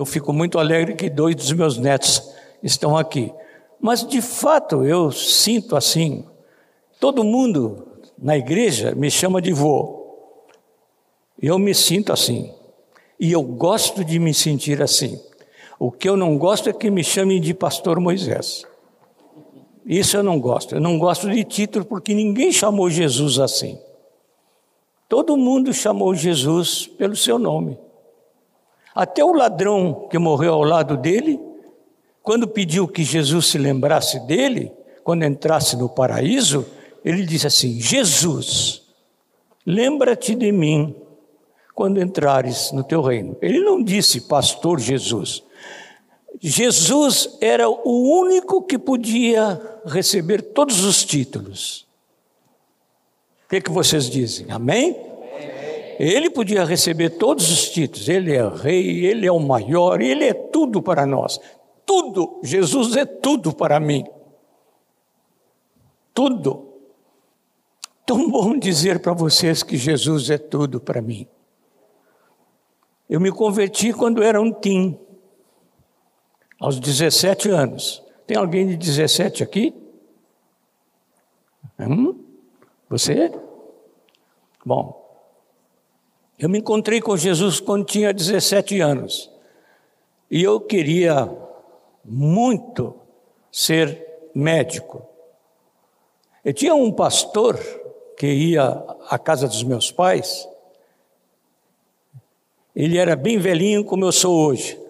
Eu fico muito alegre que dois dos meus netos estão aqui. Mas de fato eu sinto assim. Todo mundo na igreja me chama de vô. Eu me sinto assim. E eu gosto de me sentir assim. O que eu não gosto é que me chamem de pastor Moisés. Isso eu não gosto. Eu não gosto de título porque ninguém chamou Jesus assim. Todo mundo chamou Jesus pelo seu nome. Até o ladrão que morreu ao lado dele, quando pediu que Jesus se lembrasse dele, quando entrasse no paraíso, ele disse assim: Jesus, lembra-te de mim quando entrares no teu reino. Ele não disse pastor Jesus. Jesus era o único que podia receber todos os títulos. O que, é que vocês dizem? Amém? Ele podia receber todos os títulos. Ele é rei, ele é o maior, ele é tudo para nós. Tudo. Jesus é tudo para mim. Tudo. Tão bom dizer para vocês que Jesus é tudo para mim. Eu me converti quando era um tim aos 17 anos. Tem alguém de 17 aqui? Hum? Você? Bom, eu me encontrei com Jesus quando tinha 17 anos. E eu queria muito ser médico. Eu tinha um pastor que ia à casa dos meus pais. Ele era bem velhinho como eu sou hoje.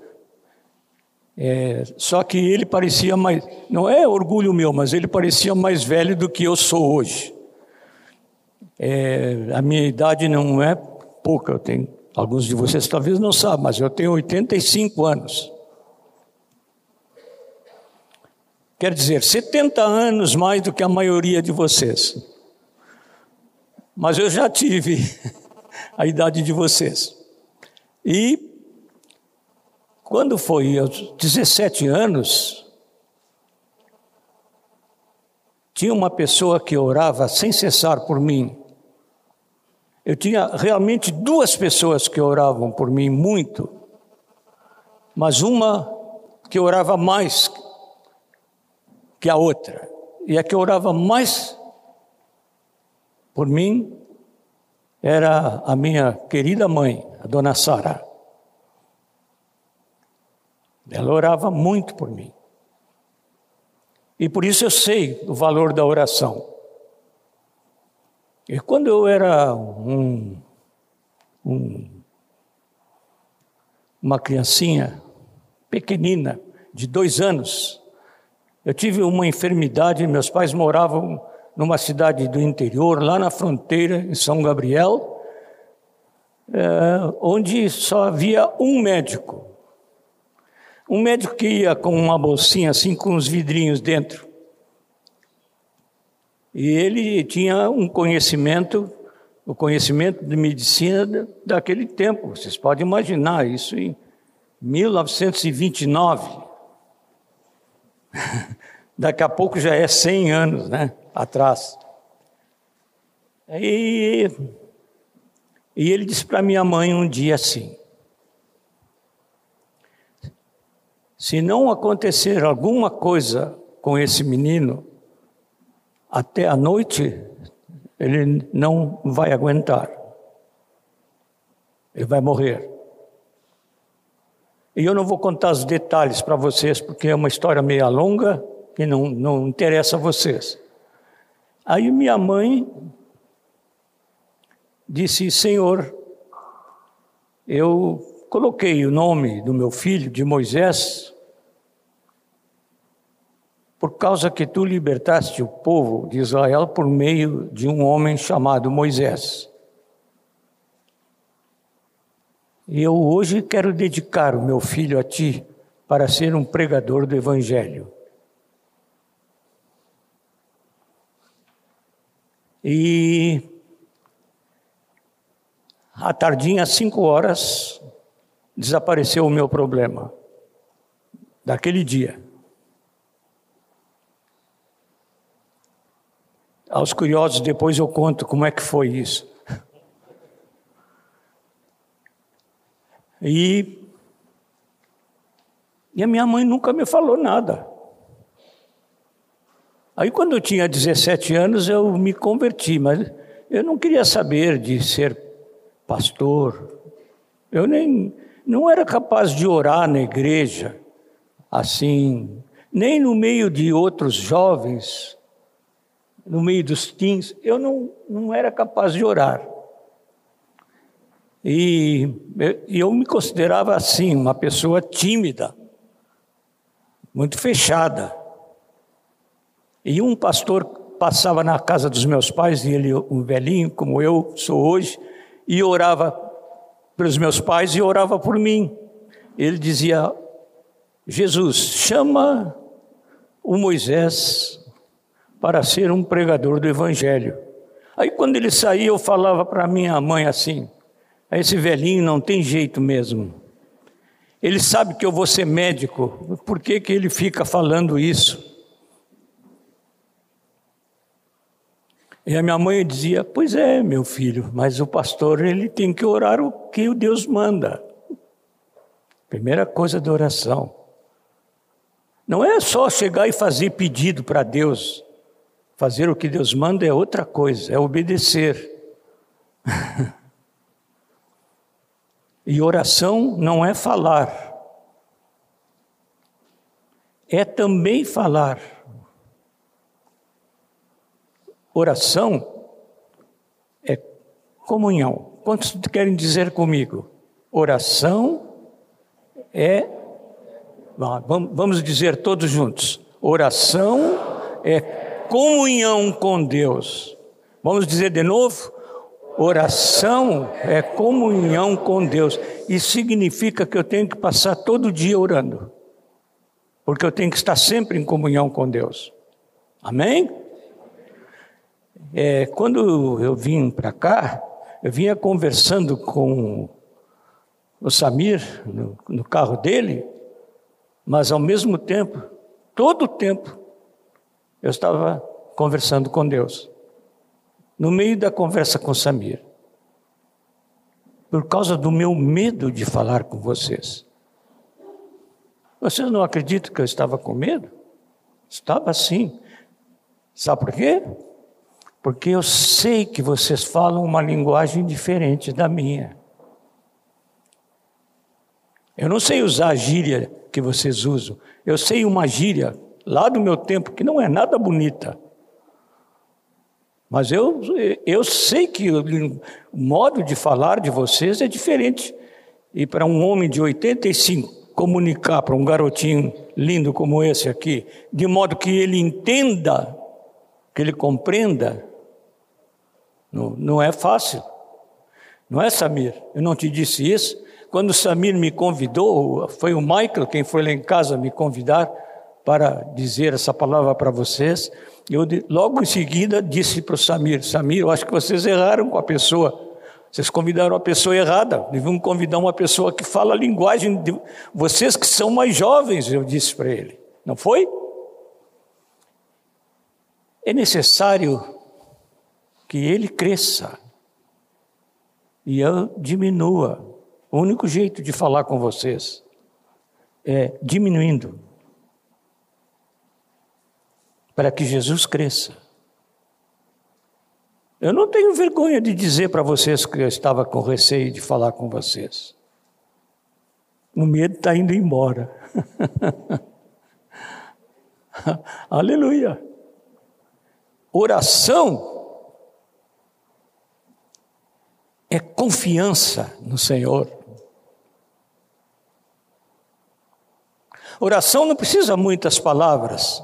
É, só que ele parecia mais, não é orgulho meu, mas ele parecia mais velho do que eu sou hoje. É, a minha idade não é pouca, eu tenho, alguns de vocês talvez não sabem, mas eu tenho 85 anos. Quer dizer, 70 anos mais do que a maioria de vocês. Mas eu já tive a idade de vocês. E quando foi aos 17 anos, tinha uma pessoa que orava sem cessar por mim. Eu tinha realmente duas pessoas que oravam por mim muito, mas uma que orava mais que a outra. E a que orava mais por mim era a minha querida mãe, a dona Sara. Ela orava muito por mim. E por isso eu sei o valor da oração. E quando eu era um, um, uma criancinha pequenina, de dois anos, eu tive uma enfermidade. Meus pais moravam numa cidade do interior, lá na fronteira, em São Gabriel, é, onde só havia um médico. Um médico que ia com uma bolsinha assim, com uns vidrinhos dentro. E ele tinha um conhecimento, o conhecimento de medicina daquele tempo. Vocês podem imaginar isso em 1929. Daqui a pouco já é 100 anos, né, atrás. E, e ele disse para minha mãe um dia assim: Se não acontecer alguma coisa com esse menino, até a noite ele não vai aguentar. Ele vai morrer. E eu não vou contar os detalhes para vocês, porque é uma história meio longa que não, não interessa a vocês. Aí minha mãe disse: Senhor, eu coloquei o nome do meu filho de Moisés por causa que tu libertaste o povo de Israel por meio de um homem chamado Moisés. E eu hoje quero dedicar o meu filho a ti para ser um pregador do Evangelho. E à tardinha, às cinco horas, desapareceu o meu problema daquele dia. Aos curiosos, depois eu conto como é que foi isso. E E a minha mãe nunca me falou nada. Aí, quando eu tinha 17 anos, eu me converti, mas eu não queria saber de ser pastor. Eu nem não era capaz de orar na igreja assim, nem no meio de outros jovens, no meio dos teens, eu não, não era capaz de orar. E eu me considerava assim, uma pessoa tímida, muito fechada. E um pastor passava na casa dos meus pais, e ele, um velhinho como eu sou hoje, e orava pelos meus pais e orava por mim. Ele dizia: Jesus, chama o Moisés para ser um pregador do Evangelho. Aí, quando ele saía, eu falava para minha mãe assim: esse velhinho não tem jeito mesmo. Ele sabe que eu vou ser médico, por que, que ele fica falando isso? E a minha mãe dizia: Pois é, meu filho, mas o pastor ele tem que orar o que o Deus manda. Primeira coisa da oração. Não é só chegar e fazer pedido para Deus. Fazer o que Deus manda é outra coisa, é obedecer. E oração não é falar, é também falar. Oração é comunhão. Quantos querem dizer comigo? Oração é. Vamos dizer todos juntos. Oração é comunhão com Deus. Vamos dizer de novo? Oração é comunhão com Deus. Isso significa que eu tenho que passar todo dia orando. Porque eu tenho que estar sempre em comunhão com Deus. Amém? É, quando eu vim para cá, eu vinha conversando com o Samir no, no carro dele, mas ao mesmo tempo, todo o tempo, eu estava conversando com Deus no meio da conversa com Samir, por causa do meu medo de falar com vocês. Vocês não acreditam que eu estava com medo? Estava sim. Sabe por quê? Porque eu sei que vocês falam uma linguagem diferente da minha. Eu não sei usar a gíria que vocês usam. Eu sei uma gíria lá do meu tempo que não é nada bonita. Mas eu, eu sei que o modo de falar de vocês é diferente. E para um homem de 85 comunicar para um garotinho lindo como esse aqui, de modo que ele entenda, que ele compreenda, não, não é fácil. Não é, Samir? Eu não te disse isso? Quando Samir me convidou, foi o Michael quem foi lá em casa me convidar para dizer essa palavra para vocês. Eu logo em seguida disse para o Samir: Samir, eu acho que vocês erraram com a pessoa. Vocês convidaram a pessoa errada. Deviam convidar uma pessoa que fala a linguagem de vocês que são mais jovens, eu disse para ele. Não foi? É necessário que ele cresça e eu diminua. O único jeito de falar com vocês é diminuindo para que Jesus cresça. Eu não tenho vergonha de dizer para vocês que eu estava com receio de falar com vocês. O medo está indo embora. Aleluia. Oração é confiança no Senhor. Oração não precisa muitas palavras.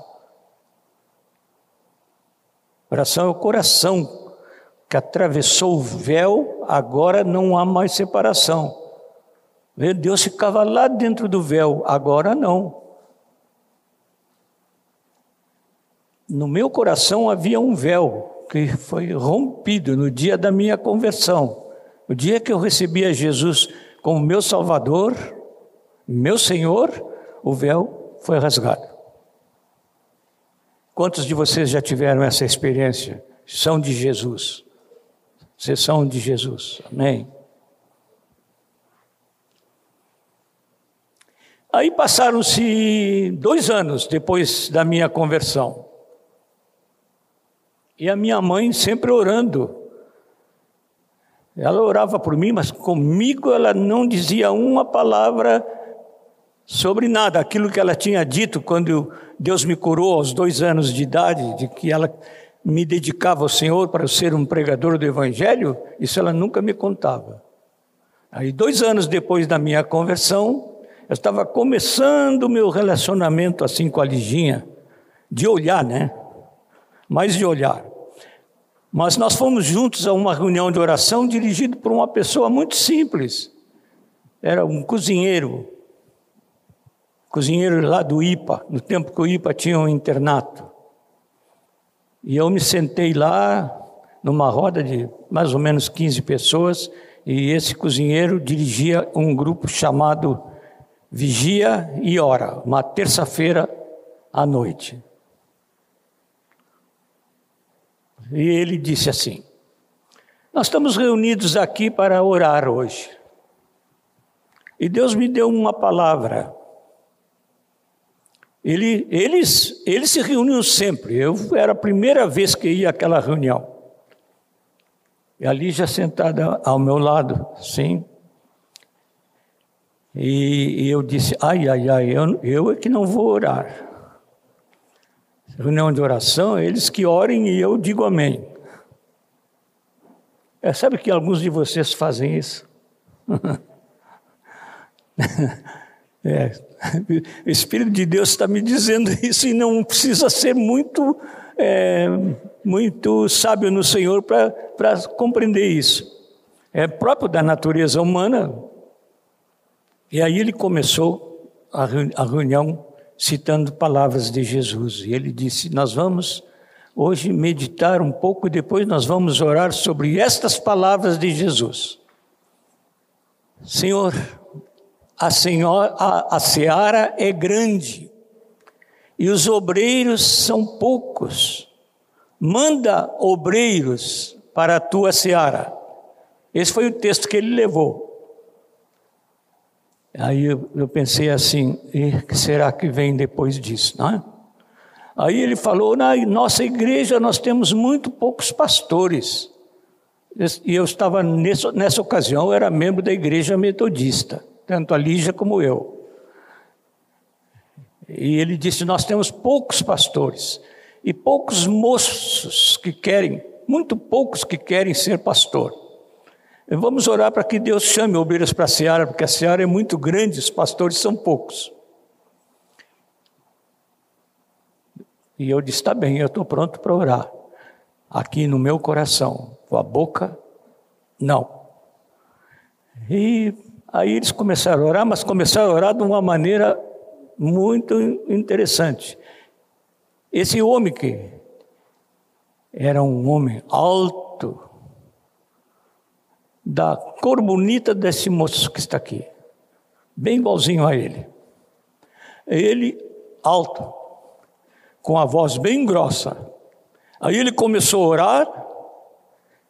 Oração é o coração que atravessou o véu, agora não há mais separação. Deus ficava lá dentro do véu, agora não. No meu coração havia um véu que foi rompido no dia da minha conversão. O dia que eu recebi a Jesus como meu Salvador, meu Senhor, o véu foi rasgado. Quantos de vocês já tiveram essa experiência? São de Jesus. Vocês são de Jesus. Amém. Aí passaram-se dois anos depois da minha conversão. E a minha mãe sempre orando. Ela orava por mim, mas comigo ela não dizia uma palavra sobre nada. Aquilo que ela tinha dito quando Deus me curou aos dois anos de idade, de que ela me dedicava ao Senhor para ser um pregador do Evangelho, isso ela nunca me contava. Aí, dois anos depois da minha conversão, eu estava começando o meu relacionamento assim com a Liginha, de olhar, né? Mais de olhar. Mas nós fomos juntos a uma reunião de oração dirigida por uma pessoa muito simples. Era um cozinheiro, cozinheiro lá do IPA, no tempo que o IPA tinha um internato. E eu me sentei lá, numa roda de mais ou menos 15 pessoas, e esse cozinheiro dirigia um grupo chamado Vigia e Ora, uma terça-feira à noite. E ele disse assim: Nós estamos reunidos aqui para orar hoje. E Deus me deu uma palavra. Ele, eles, eles se reuniam sempre. Eu era a primeira vez que ia àquela reunião. E ali já sentada ao meu lado, sim. E, e eu disse: ai, ai, ai, eu, eu é que não vou orar reunião de oração, eles que orem e eu digo amém. É, sabe que alguns de vocês fazem isso? é, o Espírito de Deus está me dizendo isso e não precisa ser muito, é, muito sábio no Senhor para compreender isso. É próprio da natureza humana. E aí ele começou a, a reunião citando palavras de Jesus. E ele disse: Nós vamos hoje meditar um pouco e depois nós vamos orar sobre estas palavras de Jesus. Senhor, a, senhora, a, a seara é grande e os obreiros são poucos. Manda obreiros para a tua seara. Esse foi o texto que ele levou. Aí eu, eu pensei assim, e que será que vem depois disso, não é? Aí ele falou, na nossa igreja nós temos muito poucos pastores. E eu estava, nessa, nessa ocasião, eu era membro da igreja metodista, tanto a Lígia como eu. E ele disse, nós temos poucos pastores e poucos moços que querem, muito poucos que querem ser pastor. Vamos orar para que Deus chame obreiros para a seara, porque a seara é muito grande, os pastores são poucos. E eu disse: está bem, eu estou pronto para orar. Aqui no meu coração, com a boca, não. E aí eles começaram a orar, mas começaram a orar de uma maneira muito interessante. Esse homem que era um homem alto, da cor bonita desse moço que está aqui, bem igualzinho a ele. Ele alto, com a voz bem grossa. Aí ele começou a orar,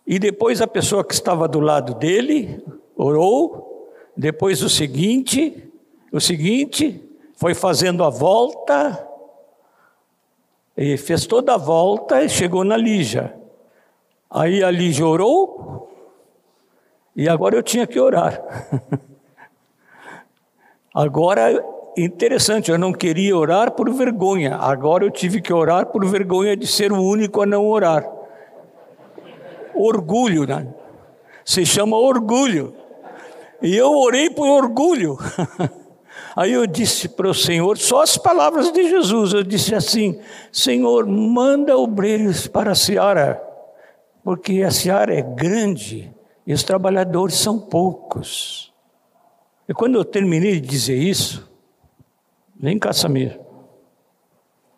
e depois a pessoa que estava do lado dele orou, depois o seguinte, o seguinte, foi fazendo a volta, e fez toda a volta e chegou na Lígia. Aí a Lígia orou, e agora eu tinha que orar. agora, interessante, eu não queria orar por vergonha. Agora eu tive que orar por vergonha de ser o único a não orar. Orgulho, né? Se chama orgulho. E eu orei por orgulho. Aí eu disse para o Senhor, só as palavras de Jesus, eu disse assim: Senhor, manda obreiros para a seara, porque a seara é grande e os trabalhadores são poucos. E quando eu terminei de dizer isso, vem cá, Samir,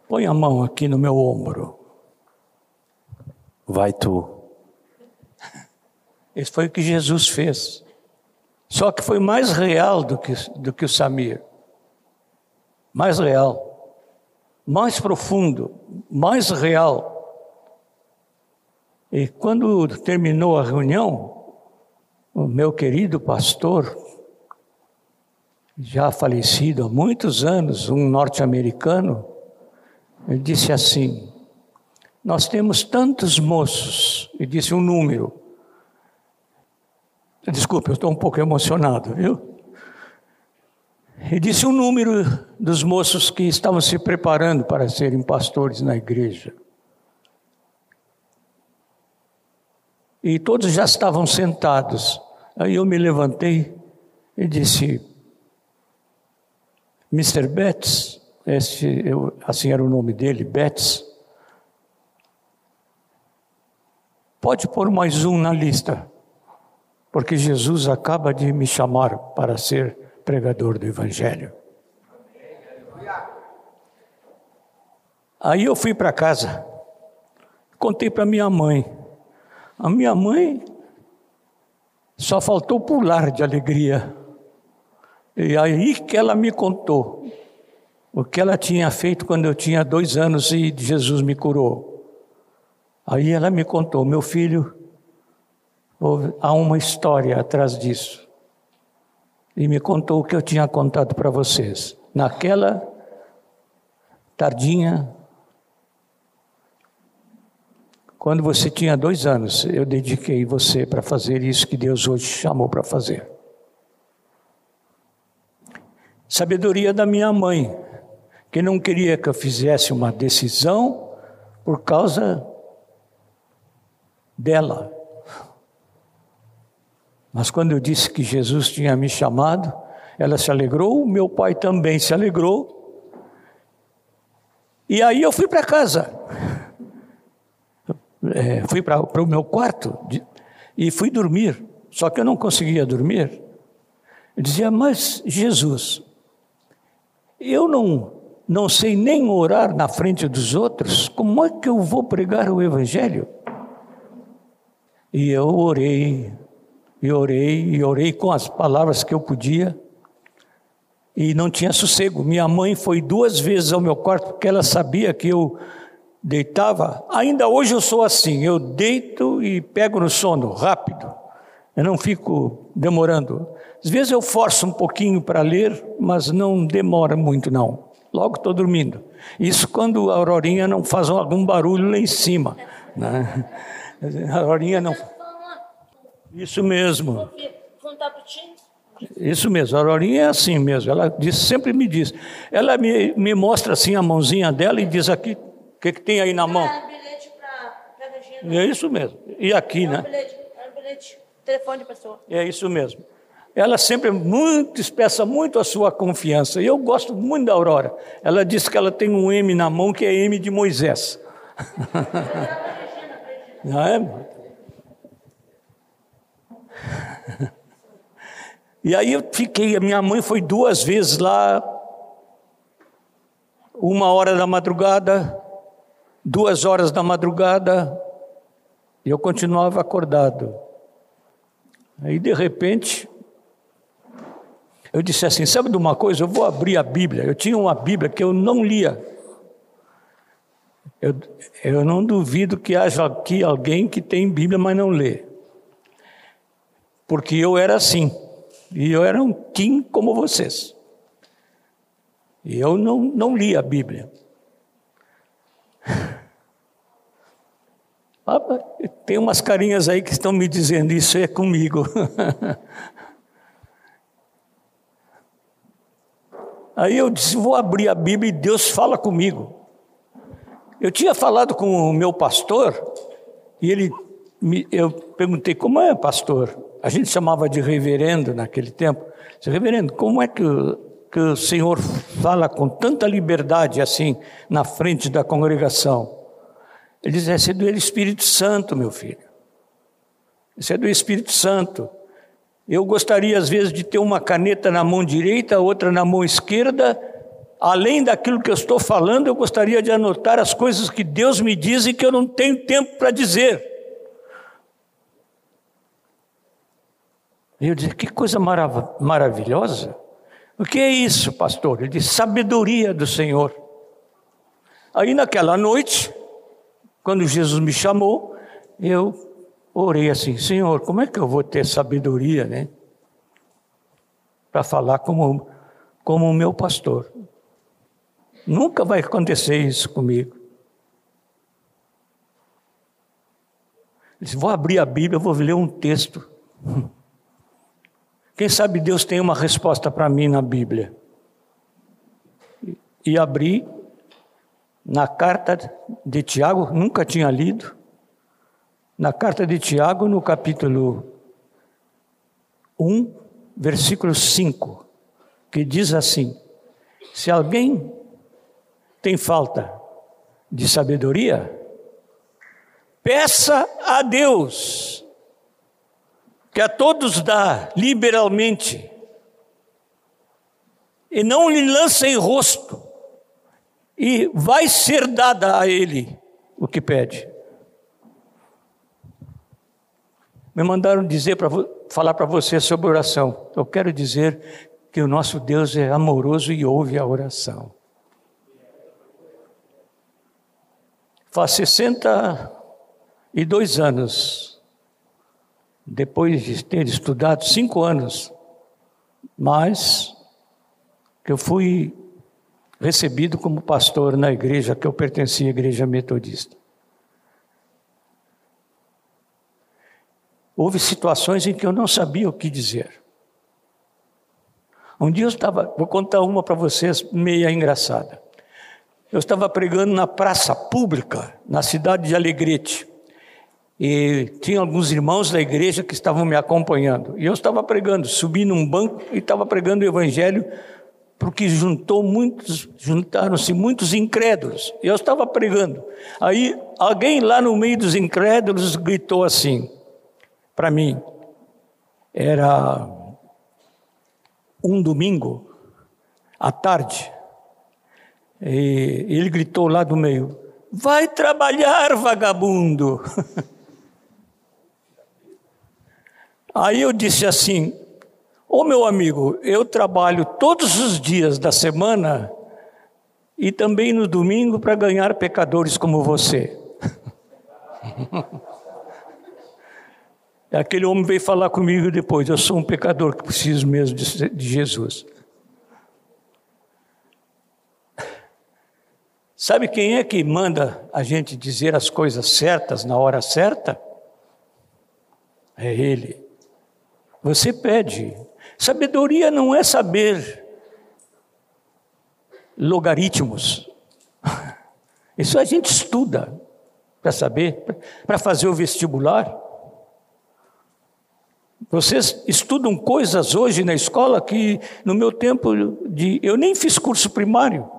põe a mão aqui no meu ombro. Vai tu. Esse foi o que Jesus fez. Só que foi mais real do que, do que o Samir. Mais real. Mais profundo. Mais real. E quando terminou a reunião, o meu querido pastor, já falecido há muitos anos, um norte-americano, ele disse assim: Nós temos tantos moços, e disse um número. Desculpe, eu estou um pouco emocionado, viu? Ele disse um número dos moços que estavam se preparando para serem pastores na igreja. E todos já estavam sentados. Aí eu me levantei e disse: Mr. Betts, esse, eu, assim era o nome dele, Betts, pode pôr mais um na lista, porque Jesus acaba de me chamar para ser pregador do Evangelho. Aí eu fui para casa, contei para minha mãe. A minha mãe só faltou pular de alegria. E aí que ela me contou o que ela tinha feito quando eu tinha dois anos e Jesus me curou. Aí ela me contou, meu filho, há uma história atrás disso. E me contou o que eu tinha contado para vocês. Naquela tardinha, quando você tinha dois anos, eu dediquei você para fazer isso que Deus hoje chamou para fazer. Sabedoria da minha mãe, que não queria que eu fizesse uma decisão por causa dela. Mas quando eu disse que Jesus tinha me chamado, ela se alegrou, meu pai também se alegrou. E aí eu fui para casa. É, fui para o meu quarto de, e fui dormir. Só que eu não conseguia dormir. Eu dizia, mas Jesus, eu não, não sei nem orar na frente dos outros, como é que eu vou pregar o Evangelho? E eu orei, e orei, e orei com as palavras que eu podia, e não tinha sossego. Minha mãe foi duas vezes ao meu quarto, porque ela sabia que eu deitava. Ainda hoje eu sou assim, eu deito e pego no sono rápido, eu não fico demorando. Às vezes eu forço um pouquinho para ler, mas não demora muito não. Logo estou dormindo. Isso quando a aurorinha não faz algum barulho lá em cima. Né? A aurorinha não. Isso mesmo. Isso mesmo, a Aurorinha é assim mesmo. Ela diz, sempre me diz. Ela me, me mostra assim a mãozinha dela e diz aqui, o que, que tem aí na mão? É bilhete para É isso mesmo. E aqui, é né? Bilhete, é bilhete, telefone de pessoa. É isso mesmo ela sempre muito expressa muito a sua confiança. E eu gosto muito da Aurora. Ela diz que ela tem um M na mão que é M de Moisés. Não é? E aí eu fiquei, a minha mãe foi duas vezes lá, uma hora da madrugada, duas horas da madrugada, e eu continuava acordado. Aí de repente, eu disse assim: sabe de uma coisa? Eu vou abrir a Bíblia. Eu tinha uma Bíblia que eu não lia. Eu, eu não duvido que haja aqui alguém que tem Bíblia, mas não lê. Porque eu era assim. E eu era um Kim como vocês. E eu não, não li a Bíblia. Ah, tem umas carinhas aí que estão me dizendo isso é comigo. Aí eu disse: vou abrir a Bíblia e Deus fala comigo. Eu tinha falado com o meu pastor e ele, me, eu perguntei: como é, pastor? A gente chamava de reverendo naquele tempo. Disse, reverendo, como é que, que o senhor fala com tanta liberdade assim na frente da congregação? Ele disse: esse é do Espírito Santo, meu filho. Isso é do Espírito Santo. Eu gostaria, às vezes, de ter uma caneta na mão direita, outra na mão esquerda. Além daquilo que eu estou falando, eu gostaria de anotar as coisas que Deus me diz e que eu não tenho tempo para dizer. E eu disse: que coisa marav maravilhosa. O que é isso, pastor? Ele disse: sabedoria do Senhor. Aí naquela noite, quando Jesus me chamou, eu orei assim: Senhor, como é que eu vou ter sabedoria, né? Para falar como como o meu pastor. Nunca vai acontecer isso comigo. disse, vou abrir a Bíblia, vou ler um texto. Quem sabe Deus tem uma resposta para mim na Bíblia. E abri na carta de Tiago, nunca tinha lido, na carta de Tiago, no capítulo 1, versículo 5, que diz assim: Se alguém tem falta de sabedoria, Peça a Deus, que a todos dá liberalmente, e não lhe lance em rosto, e vai ser dada a ele o que pede. Me mandaram dizer para falar para você sobre oração. Eu quero dizer que o nosso Deus é amoroso e ouve a oração. Faz 60 e dois anos, depois de ter estudado cinco anos, mas que eu fui recebido como pastor na igreja que eu pertencia à igreja metodista. Houve situações em que eu não sabia o que dizer. Um dia eu estava, vou contar uma para vocês, meia engraçada. Eu estava pregando na praça pública, na cidade de Alegrete. E tinha alguns irmãos da igreja que estavam me acompanhando. E eu estava pregando, subi num banco e estava pregando o evangelho, porque juntou muitos, juntaram-se muitos incrédulos. E eu estava pregando. Aí alguém lá no meio dos incrédulos gritou assim para mim. Era um domingo à tarde. E ele gritou lá do meio: Vai trabalhar, vagabundo! Aí eu disse assim: Ô oh, meu amigo, eu trabalho todos os dias da semana e também no domingo para ganhar pecadores como você. Aquele homem veio falar comigo depois: Eu sou um pecador que preciso mesmo de, de Jesus. Sabe quem é que manda a gente dizer as coisas certas na hora certa? É Ele. Você pede. Sabedoria não é saber logaritmos. Isso a gente estuda para saber, para fazer o vestibular. Vocês estudam coisas hoje na escola que no meu tempo de eu nem fiz curso primário.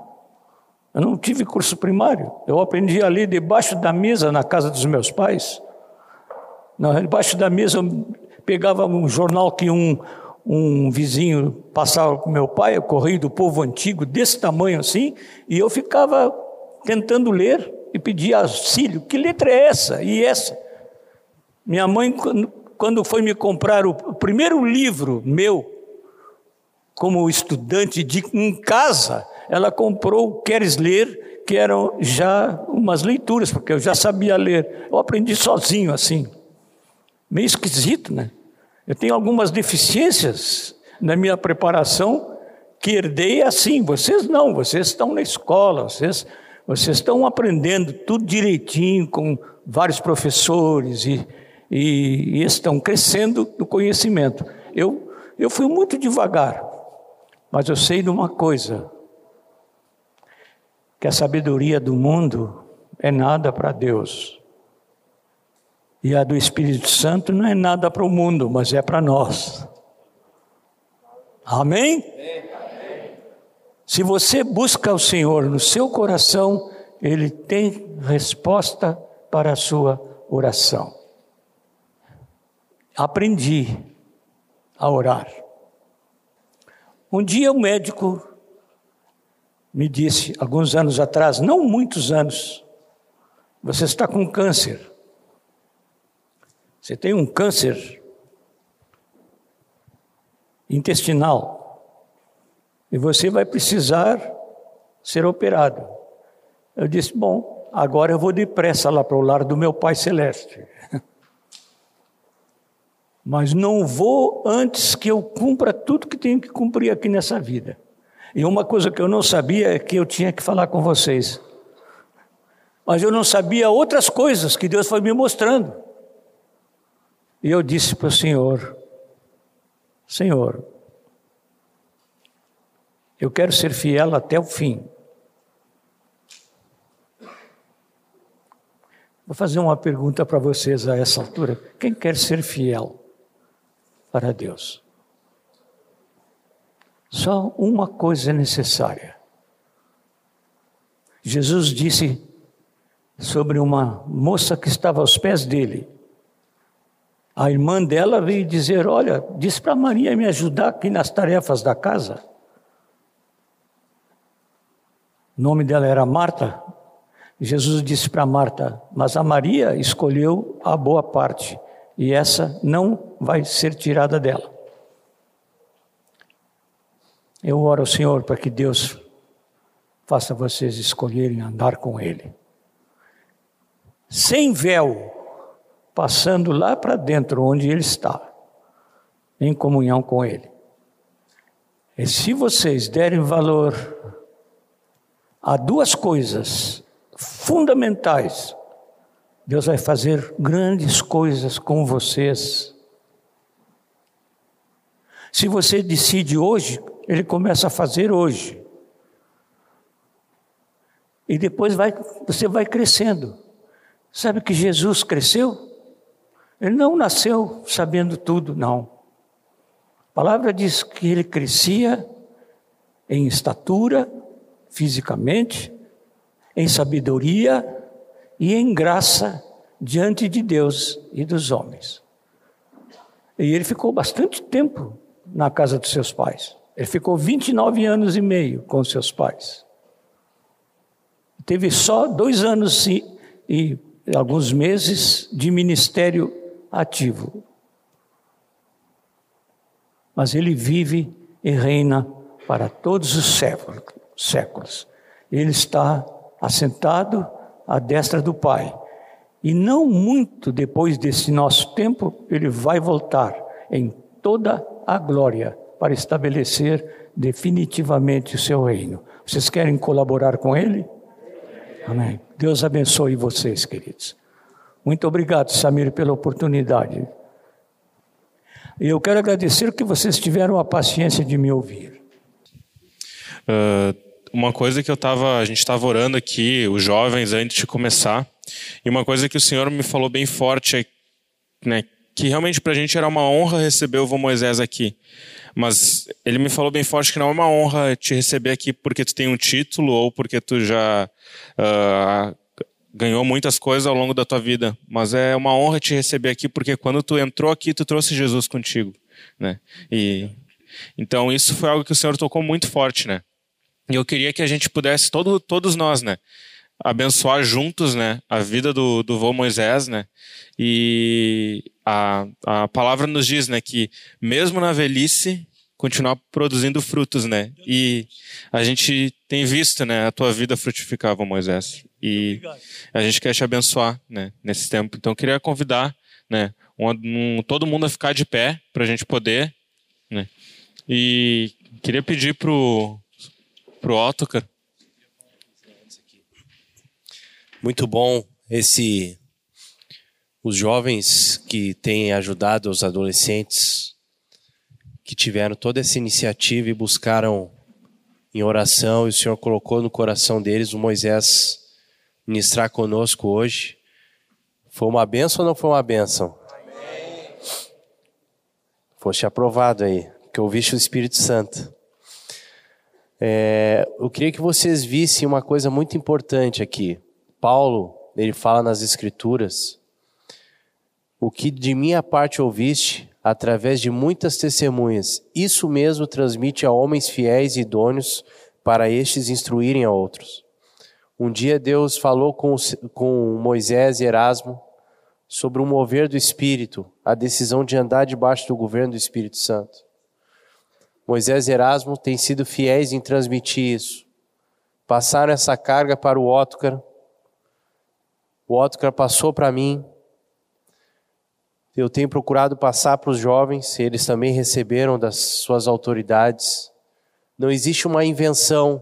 Eu não tive curso primário. Eu aprendi a ler debaixo da mesa na casa dos meus pais. Não, debaixo da mesa pegava um jornal que um, um vizinho passava para meu pai, o Correio do Povo Antigo, desse tamanho assim, e eu ficava tentando ler e pedia auxílio. Que letra é essa e essa? Minha mãe, quando foi me comprar o primeiro livro meu, como estudante de, em casa, ela comprou Queres Ler, que eram já umas leituras, porque eu já sabia ler. Eu aprendi sozinho assim. Meio esquisito, né? Eu tenho algumas deficiências na minha preparação que herdei assim. Vocês não, vocês estão na escola, vocês, vocês estão aprendendo tudo direitinho com vários professores e, e, e estão crescendo no conhecimento. Eu, eu fui muito devagar, mas eu sei de uma coisa: que a sabedoria do mundo é nada para Deus. E a do Espírito Santo não é nada para o mundo, mas é para nós. Amém? Se você busca o Senhor no seu coração, Ele tem resposta para a sua oração. Aprendi a orar. Um dia o médico me disse, alguns anos atrás, não muitos anos, você está com câncer. Você tem um câncer intestinal e você vai precisar ser operado. Eu disse: Bom, agora eu vou depressa lá para o lar do meu Pai Celeste. Mas não vou antes que eu cumpra tudo que tenho que cumprir aqui nessa vida. E uma coisa que eu não sabia é que eu tinha que falar com vocês. Mas eu não sabia outras coisas que Deus foi me mostrando. E eu disse para o Senhor: Senhor, eu quero ser fiel até o fim. Vou fazer uma pergunta para vocês a essa altura. Quem quer ser fiel para Deus? Só uma coisa é necessária. Jesus disse sobre uma moça que estava aos pés dele. A irmã dela veio dizer: Olha, disse para Maria me ajudar aqui nas tarefas da casa. O nome dela era Marta. Jesus disse para Marta: Mas a Maria escolheu a boa parte, e essa não vai ser tirada dela. Eu oro ao Senhor para que Deus faça vocês escolherem andar com Ele. Sem véu, passando lá para dentro onde Ele está, em comunhão com Ele. E se vocês derem valor a duas coisas fundamentais, Deus vai fazer grandes coisas com vocês. Se você decide hoje ele começa a fazer hoje. E depois vai, você vai crescendo. Sabe que Jesus cresceu? Ele não nasceu sabendo tudo, não. A palavra diz que ele crescia em estatura, fisicamente, em sabedoria e em graça diante de Deus e dos homens. E ele ficou bastante tempo na casa dos seus pais. Ele ficou 29 anos e meio com seus pais. Teve só dois anos e, e alguns meses de ministério ativo. Mas ele vive e reina para todos os séculos. Ele está assentado à destra do Pai. E não muito depois desse nosso tempo, ele vai voltar em toda a glória para estabelecer definitivamente o seu reino. Vocês querem colaborar com ele? Amém. Deus abençoe vocês, queridos. Muito obrigado, Samir, pela oportunidade. Eu quero agradecer que vocês tiveram a paciência de me ouvir. Uh, uma coisa que eu tava, a gente estava orando aqui, os jovens, antes de começar, e uma coisa que o Senhor me falou bem forte é né, que realmente para a gente era uma honra receber o vô Moisés aqui. Mas ele me falou bem forte que não é uma honra te receber aqui porque tu tem um título ou porque tu já uh, ganhou muitas coisas ao longo da tua vida. Mas é uma honra te receber aqui porque quando tu entrou aqui, tu trouxe Jesus contigo, né? E então isso foi algo que o Senhor tocou muito forte, né? E eu queria que a gente pudesse, todo, todos nós, né? abençoar juntos, né, a vida do, do vô Moisés, né, e a, a palavra nos diz, né, que mesmo na velhice, continuar produzindo frutos, né, e a gente tem visto, né, a tua vida frutificar, vô Moisés, e a gente quer te abençoar, né, nesse tempo. Então, eu queria convidar, né, um, um, todo mundo a ficar de pé, para a gente poder, né, e queria pedir pro, pro Otto, Muito bom esse os jovens que têm ajudado os adolescentes que tiveram toda essa iniciativa e buscaram em oração e o Senhor colocou no coração deles o Moisés ministrar conosco hoje. Foi uma benção ou não foi uma benção? Amém. Foste aprovado aí, que ouviste o Espírito Santo. É, eu queria que vocês vissem uma coisa muito importante aqui. Paulo, ele fala nas Escrituras: O que de minha parte ouviste, através de muitas testemunhas, isso mesmo transmite a homens fiéis e idôneos para estes instruírem a outros. Um dia Deus falou com, com Moisés e Erasmo sobre o mover do Espírito, a decisão de andar debaixo do governo do Espírito Santo. Moisés e Erasmo têm sido fiéis em transmitir isso. Passaram essa carga para o Ótcar, o Otcar passou para mim. Eu tenho procurado passar para os jovens, eles também receberam das suas autoridades Não existe uma invenção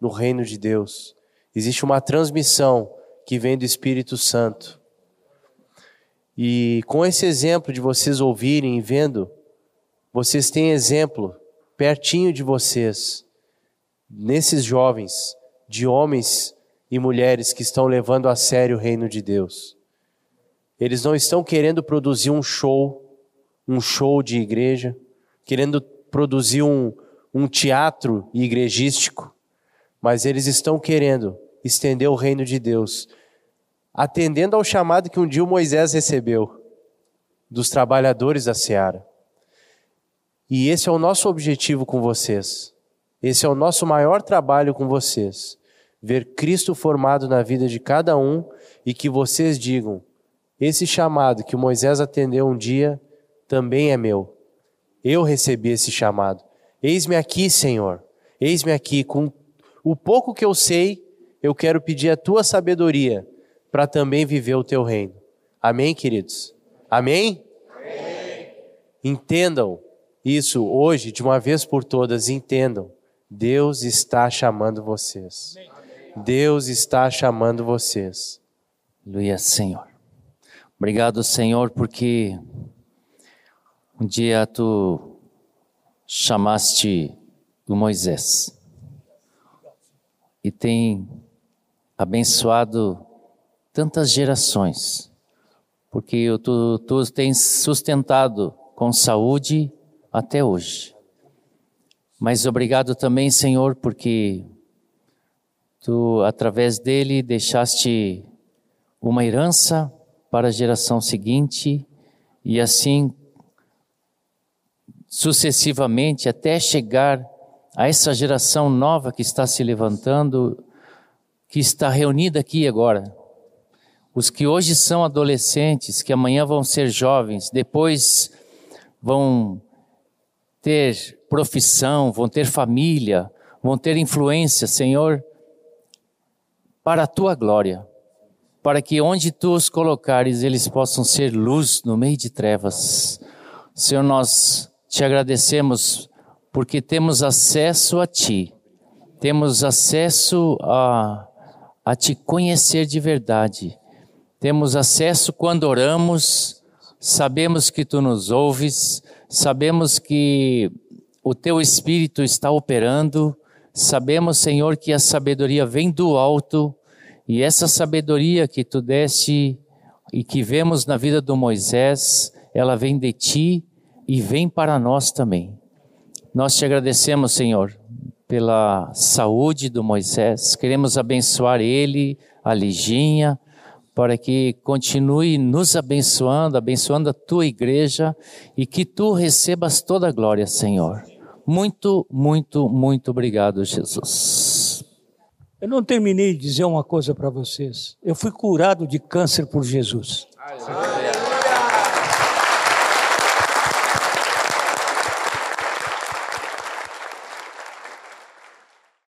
no reino de Deus. Existe uma transmissão que vem do Espírito Santo. E com esse exemplo de vocês ouvirem e vendo, vocês têm exemplo pertinho de vocês, nesses jovens, de homens e mulheres que estão levando a sério o reino de Deus. Eles não estão querendo produzir um show, um show de igreja, querendo produzir um, um teatro igrejístico, mas eles estão querendo estender o reino de Deus, atendendo ao chamado que um dia Moisés recebeu dos trabalhadores da seara. E esse é o nosso objetivo com vocês. Esse é o nosso maior trabalho com vocês. Ver Cristo formado na vida de cada um e que vocês digam: esse chamado que Moisés atendeu um dia também é meu. Eu recebi esse chamado. Eis-me aqui, Senhor. Eis-me aqui. Com o pouco que eu sei, eu quero pedir a tua sabedoria para também viver o teu reino. Amém, queridos? Amém? Amém? Entendam isso hoje, de uma vez por todas, entendam. Deus está chamando vocês. Deus está chamando vocês. Aleluia, Senhor. Obrigado, Senhor, porque um dia tu chamaste o Moisés e tem abençoado tantas gerações, porque tu, tu tens sustentado com saúde até hoje. Mas obrigado também, Senhor, porque tu, através dele, deixaste uma herança para a geração seguinte e assim sucessivamente até chegar a essa geração nova que está se levantando, que está reunida aqui agora. Os que hoje são adolescentes, que amanhã vão ser jovens, depois vão ter profissão, vão ter família, vão ter influência, Senhor, para a tua glória, para que onde tu os colocares, eles possam ser luz no meio de trevas. Senhor, nós te agradecemos porque temos acesso a ti, temos acesso a, a te conhecer de verdade, temos acesso quando oramos, sabemos que tu nos ouves, sabemos que o teu Espírito está operando, sabemos, Senhor, que a sabedoria vem do alto e essa sabedoria que tu deste e que vemos na vida do Moisés, ela vem de ti e vem para nós também. Nós te agradecemos, Senhor, pela saúde do Moisés, queremos abençoar ele, a Liginha, para que continue nos abençoando, abençoando a tua igreja e que tu recebas toda a glória, Senhor. Muito, muito, muito obrigado, Jesus. Eu não terminei de dizer uma coisa para vocês. Eu fui curado de câncer por Jesus. Aleluia.